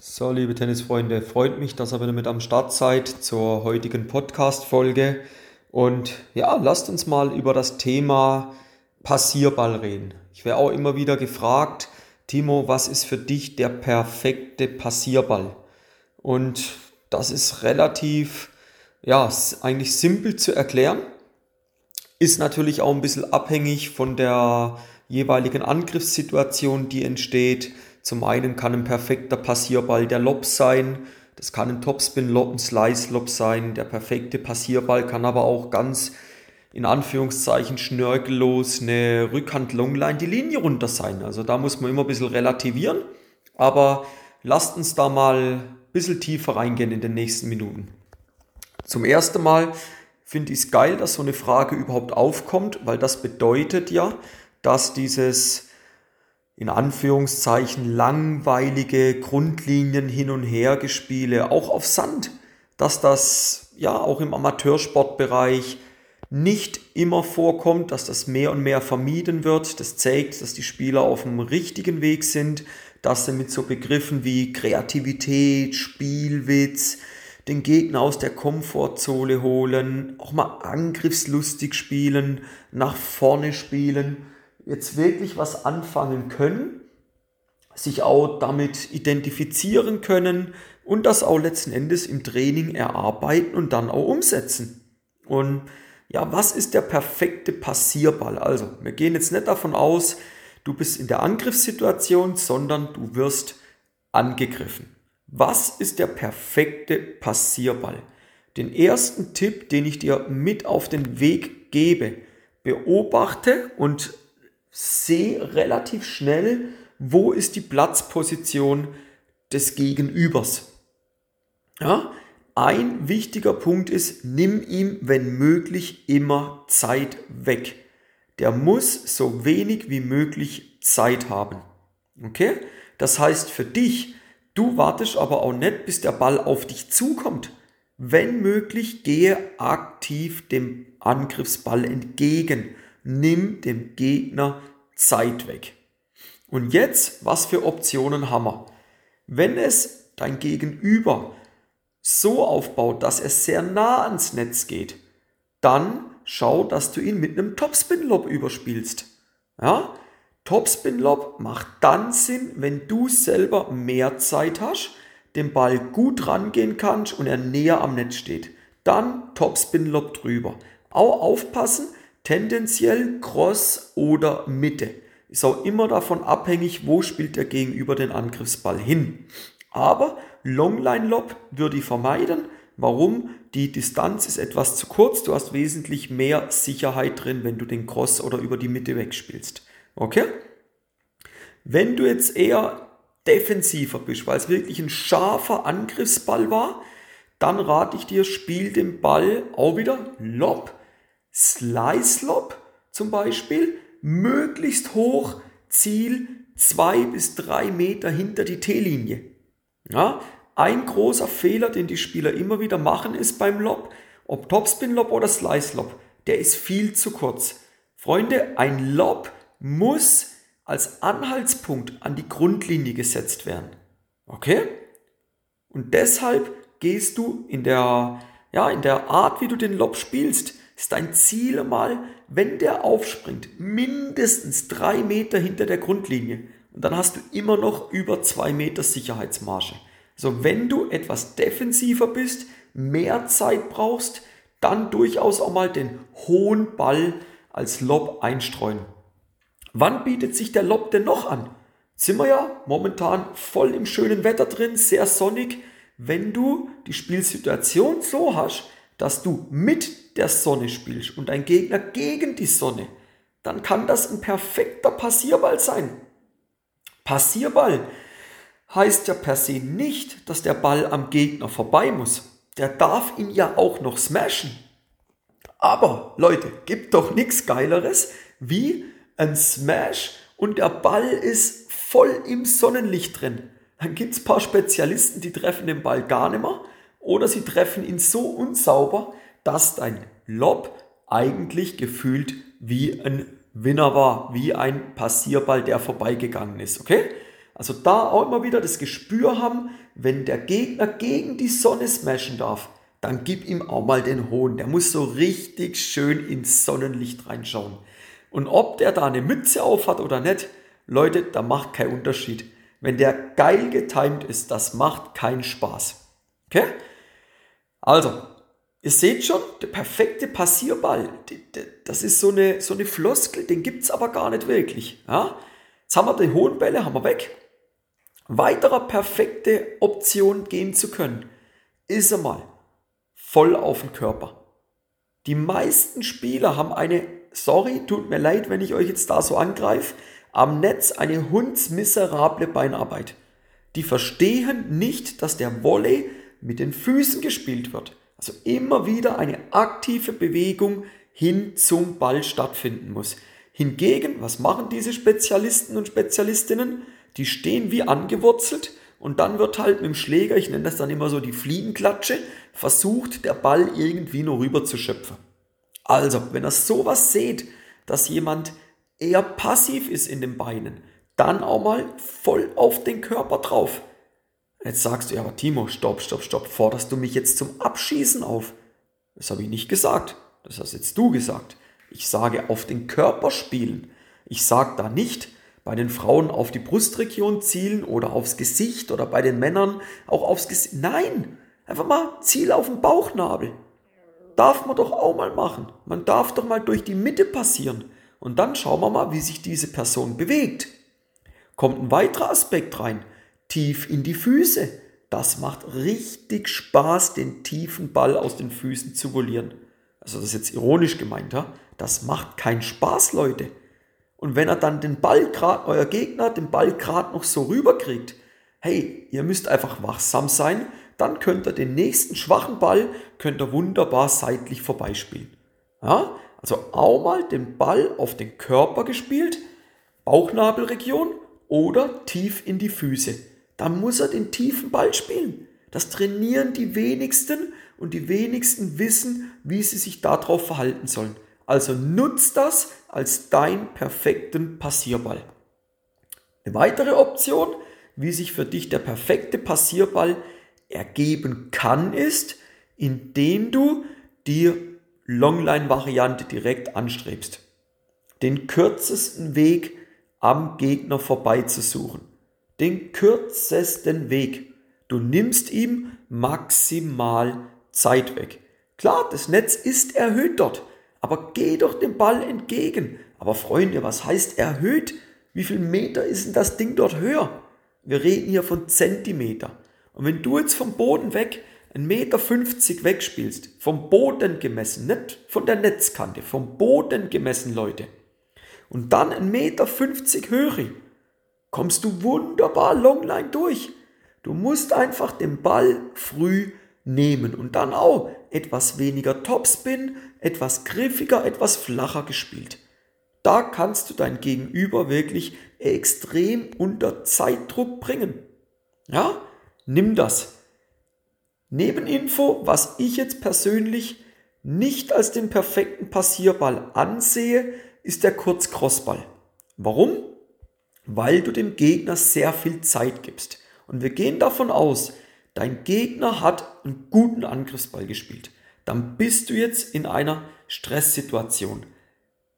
So, liebe Tennisfreunde, freut mich, dass ihr wieder mit am Start seid zur heutigen Podcast-Folge. Und ja, lasst uns mal über das Thema Passierball reden. Ich werde auch immer wieder gefragt, Timo, was ist für dich der perfekte Passierball? Und das ist relativ, ja, eigentlich simpel zu erklären. Ist natürlich auch ein bisschen abhängig von der jeweiligen Angriffssituation, die entsteht zum einen kann ein perfekter Passierball der Lob sein, das kann ein Topspin-Lob, ein Slice-Lob sein. Der perfekte Passierball kann aber auch ganz in Anführungszeichen schnörkellos eine Rückhand-Longline die Linie runter sein. Also da muss man immer ein bisschen relativieren. Aber lasst uns da mal ein bisschen tiefer reingehen in den nächsten Minuten. Zum ersten Mal finde ich es geil, dass so eine Frage überhaupt aufkommt, weil das bedeutet ja, dass dieses in Anführungszeichen langweilige Grundlinien hin und her gespiele, auch auf Sand, dass das ja auch im Amateursportbereich nicht immer vorkommt, dass das mehr und mehr vermieden wird. Das zeigt, dass die Spieler auf dem richtigen Weg sind, dass sie mit so Begriffen wie Kreativität, Spielwitz, den Gegner aus der Komfortzone holen, auch mal angriffslustig spielen, nach vorne spielen jetzt wirklich was anfangen können, sich auch damit identifizieren können und das auch letzten Endes im Training erarbeiten und dann auch umsetzen. Und ja, was ist der perfekte Passierball? Also, wir gehen jetzt nicht davon aus, du bist in der Angriffssituation, sondern du wirst angegriffen. Was ist der perfekte Passierball? Den ersten Tipp, den ich dir mit auf den Weg gebe, beobachte und sehe relativ schnell, wo ist die Platzposition des Gegenübers. Ja? Ein wichtiger Punkt ist, nimm ihm, wenn möglich, immer Zeit weg. Der muss so wenig wie möglich Zeit haben. Okay? Das heißt für dich, du wartest aber auch nicht, bis der Ball auf dich zukommt. Wenn möglich, gehe aktiv dem Angriffsball entgegen nimm dem Gegner Zeit weg. Und jetzt, was für Optionen haben wir? Wenn es dein Gegenüber so aufbaut, dass er sehr nah ans Netz geht, dann schau, dass du ihn mit einem Topspin-Lob überspielst. Ja? Topspin-Lob macht dann Sinn, wenn du selber mehr Zeit hast, den Ball gut rangehen kannst und er näher am Netz steht. Dann Topspin-Lob drüber. Auch aufpassen, tendenziell Cross oder Mitte. Ist auch immer davon abhängig, wo spielt der Gegenüber den Angriffsball hin. Aber Longline Lob würde ich vermeiden. Warum? Die Distanz ist etwas zu kurz. Du hast wesentlich mehr Sicherheit drin, wenn du den Cross oder über die Mitte wegspielst. Okay? Wenn du jetzt eher defensiver bist, weil es wirklich ein scharfer Angriffsball war, dann rate ich dir, spiel den Ball auch wieder Lob Slice Lob zum Beispiel, möglichst hoch, Ziel zwei bis drei Meter hinter die T-Linie. Ja, ein großer Fehler, den die Spieler immer wieder machen, ist beim Lob, ob Topspin Lob oder Slice Lob, der ist viel zu kurz. Freunde, ein Lob muss als Anhaltspunkt an die Grundlinie gesetzt werden. Okay? Und deshalb gehst du in der, ja, in der Art, wie du den Lob spielst, ist dein Ziel mal, wenn der aufspringt, mindestens drei Meter hinter der Grundlinie. Und dann hast du immer noch über zwei Meter Sicherheitsmarge. Also wenn du etwas defensiver bist, mehr Zeit brauchst, dann durchaus auch mal den hohen Ball als Lob einstreuen. Wann bietet sich der Lob denn noch an? Sind wir ja momentan voll im schönen Wetter drin, sehr sonnig. Wenn du die Spielsituation so hast, dass du mit der Sonne spielst und ein Gegner gegen die Sonne, dann kann das ein perfekter Passierball sein. Passierball heißt ja per se nicht, dass der Ball am Gegner vorbei muss. Der darf ihn ja auch noch smashen. Aber Leute, gibt doch nichts Geileres wie ein Smash und der Ball ist voll im Sonnenlicht drin. Dann gibt es ein paar Spezialisten, die treffen den Ball gar nicht mehr oder sie treffen ihn so unsauber, dass dein Lob eigentlich gefühlt wie ein Winner war, wie ein Passierball, der vorbeigegangen ist. Okay? Also da auch immer wieder das Gespür haben, wenn der Gegner gegen die Sonne smashen darf, dann gib ihm auch mal den Hohn. Der muss so richtig schön ins Sonnenlicht reinschauen. Und ob der da eine Mütze auf hat oder nicht, Leute, da macht kein Unterschied. Wenn der geil getimed ist, das macht keinen Spaß. Okay? Also, ihr seht schon, der perfekte Passierball, das ist so eine, so eine Floskel, den gibt es aber gar nicht wirklich. Ja? Jetzt haben wir die hohen Bälle, haben wir weg. Weiterer perfekte Option gehen zu können, ist einmal voll auf den Körper. Die meisten Spieler haben eine, sorry, tut mir leid, wenn ich euch jetzt da so angreife, am Netz eine hundsmiserable Beinarbeit. Die verstehen nicht, dass der Volley mit den Füßen gespielt wird. Also immer wieder eine aktive Bewegung hin zum Ball stattfinden muss. Hingegen, was machen diese Spezialisten und Spezialistinnen? Die stehen wie angewurzelt und dann wird halt mit dem Schläger, ich nenne das dann immer so die Fliegenklatsche, versucht der Ball irgendwie nur rüber zu schöpfen. Also, wenn ihr sowas seht, dass jemand eher passiv ist in den Beinen, dann auch mal voll auf den Körper drauf. Jetzt sagst du, ja, aber Timo, stopp, stopp, stopp, forderst du mich jetzt zum Abschießen auf? Das habe ich nicht gesagt. Das hast jetzt du gesagt. Ich sage auf den Körper spielen. Ich sage da nicht bei den Frauen auf die Brustregion zielen oder aufs Gesicht oder bei den Männern auch aufs Gesicht. Nein, einfach mal Ziel auf den Bauchnabel. Darf man doch auch mal machen. Man darf doch mal durch die Mitte passieren. Und dann schauen wir mal, wie sich diese Person bewegt. Kommt ein weiterer Aspekt rein. Tief in die Füße. Das macht richtig Spaß, den tiefen Ball aus den Füßen zu volieren. Also das ist jetzt ironisch gemeint, ja? Das macht keinen Spaß, Leute. Und wenn er dann den Ball gerade, euer Gegner, den Ball gerade noch so rüberkriegt, hey, ihr müsst einfach wachsam sein, dann könnt ihr den nächsten schwachen Ball, könnt ihr wunderbar seitlich vorbeispielen. Ja? Also auch mal den Ball auf den Körper gespielt, Bauchnabelregion oder tief in die Füße. Dann muss er den tiefen Ball spielen. Das trainieren die wenigsten und die wenigsten wissen, wie sie sich darauf verhalten sollen. Also nutzt das als dein perfekten Passierball. Eine weitere Option, wie sich für dich der perfekte Passierball ergeben kann, ist, indem du dir Longline-Variante direkt anstrebst. Den kürzesten Weg am Gegner vorbeizusuchen. Den kürzesten Weg. Du nimmst ihm maximal Zeit weg. Klar, das Netz ist erhöht dort, aber geh doch dem Ball entgegen. Aber Freunde, was heißt erhöht? Wie viel Meter ist denn das Ding dort höher? Wir reden hier von Zentimeter. Und wenn du jetzt vom Boden weg 1,50 Meter wegspielst, vom Boden gemessen, nicht von der Netzkante, vom Boden gemessen, Leute, und dann 1,50 Meter Höhe, kommst du wunderbar Longline durch. Du musst einfach den Ball früh nehmen und dann auch etwas weniger Topspin, etwas griffiger, etwas flacher gespielt. Da kannst du dein Gegenüber wirklich extrem unter Zeitdruck bringen. Ja, nimm das. Nebeninfo, was ich jetzt persönlich nicht als den perfekten Passierball ansehe, ist der Kurzcrossball. Warum? Weil du dem Gegner sehr viel Zeit gibst. Und wir gehen davon aus, dein Gegner hat einen guten Angriffsball gespielt. Dann bist du jetzt in einer Stresssituation.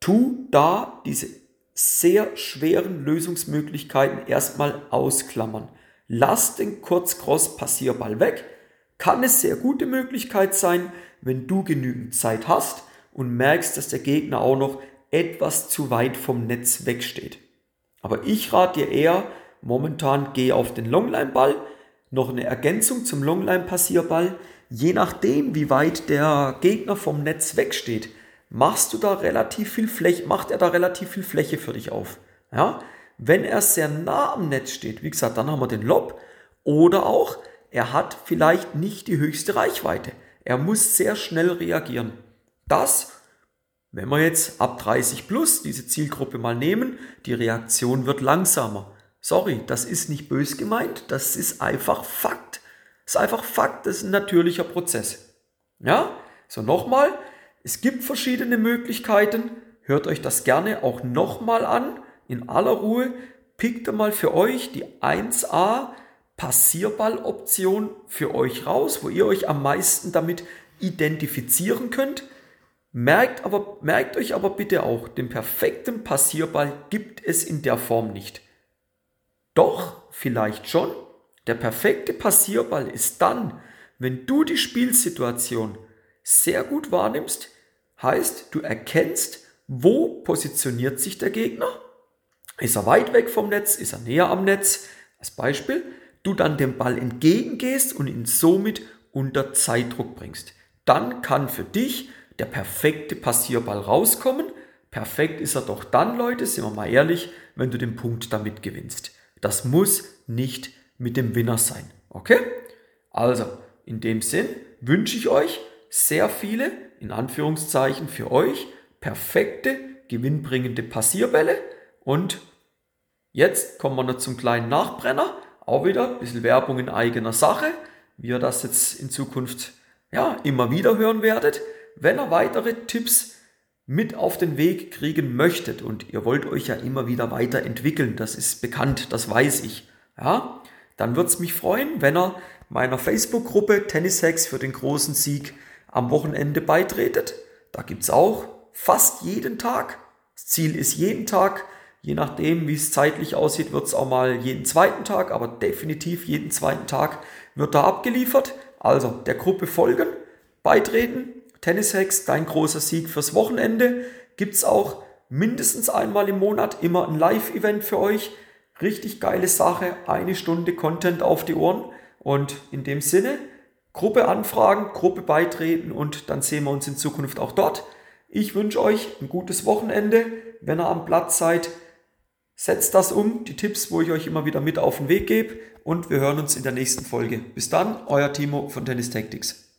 Tu da diese sehr schweren Lösungsmöglichkeiten erstmal ausklammern. Lass den Kurz-Cross-Passierball weg kann eine sehr gute Möglichkeit sein, wenn du genügend Zeit hast und merkst, dass der Gegner auch noch etwas zu weit vom Netz wegsteht. Aber ich rate dir eher, momentan geh auf den Longline-Ball, noch eine Ergänzung zum Longline-Passierball. Je nachdem, wie weit der Gegner vom Netz wegsteht, machst du da relativ viel Fläche, macht er da relativ viel Fläche für dich auf. Ja? Wenn er sehr nah am Netz steht, wie gesagt, dann haben wir den Lob. Oder auch, er hat vielleicht nicht die höchste Reichweite. Er muss sehr schnell reagieren. Das, wenn wir jetzt ab 30 plus diese Zielgruppe mal nehmen, die Reaktion wird langsamer. Sorry, das ist nicht bös gemeint, das ist einfach Fakt. Das ist einfach Fakt, das ist ein natürlicher Prozess. Ja, so nochmal, es gibt verschiedene Möglichkeiten. Hört euch das gerne auch nochmal an, in aller Ruhe. pickt mal für euch die 1a Passierballoption für euch raus, wo ihr euch am meisten damit identifizieren könnt. Merkt, aber, merkt euch aber bitte auch, den perfekten Passierball gibt es in der Form nicht. Doch, vielleicht schon. Der perfekte Passierball ist dann, wenn du die Spielsituation sehr gut wahrnimmst, heißt, du erkennst, wo positioniert sich der Gegner. Ist er weit weg vom Netz? Ist er näher am Netz? Als Beispiel, du dann dem Ball entgegengehst und ihn somit unter Zeitdruck bringst. Dann kann für dich der perfekte Passierball rauskommen. Perfekt ist er doch dann, Leute, sind wir mal ehrlich, wenn du den Punkt damit gewinnst. Das muss nicht mit dem Winner sein. Okay? Also, in dem Sinn wünsche ich euch sehr viele, in Anführungszeichen für euch, perfekte, gewinnbringende Passierbälle. Und jetzt kommen wir noch zum kleinen Nachbrenner. Auch wieder ein bisschen Werbung in eigener Sache, wie ihr das jetzt in Zukunft ja, immer wieder hören werdet. Wenn ihr weitere Tipps mit auf den Weg kriegen möchtet und ihr wollt euch ja immer wieder weiterentwickeln, das ist bekannt, das weiß ich, ja, dann würde es mich freuen, wenn ihr meiner Facebook-Gruppe Tennis Hacks für den großen Sieg am Wochenende beitretet. Da gibt es auch fast jeden Tag. Das Ziel ist jeden Tag, je nachdem, wie es zeitlich aussieht, wird es auch mal jeden zweiten Tag, aber definitiv jeden zweiten Tag wird da abgeliefert. Also der Gruppe folgen, beitreten. Tennis Hacks, dein großer Sieg fürs Wochenende. Gibt es auch mindestens einmal im Monat immer ein Live-Event für euch. Richtig geile Sache, eine Stunde Content auf die Ohren. Und in dem Sinne, Gruppe anfragen, Gruppe beitreten und dann sehen wir uns in Zukunft auch dort. Ich wünsche euch ein gutes Wochenende. Wenn ihr am Platz seid, setzt das um, die Tipps, wo ich euch immer wieder mit auf den Weg gebe. Und wir hören uns in der nächsten Folge. Bis dann, euer Timo von Tennis Tactics.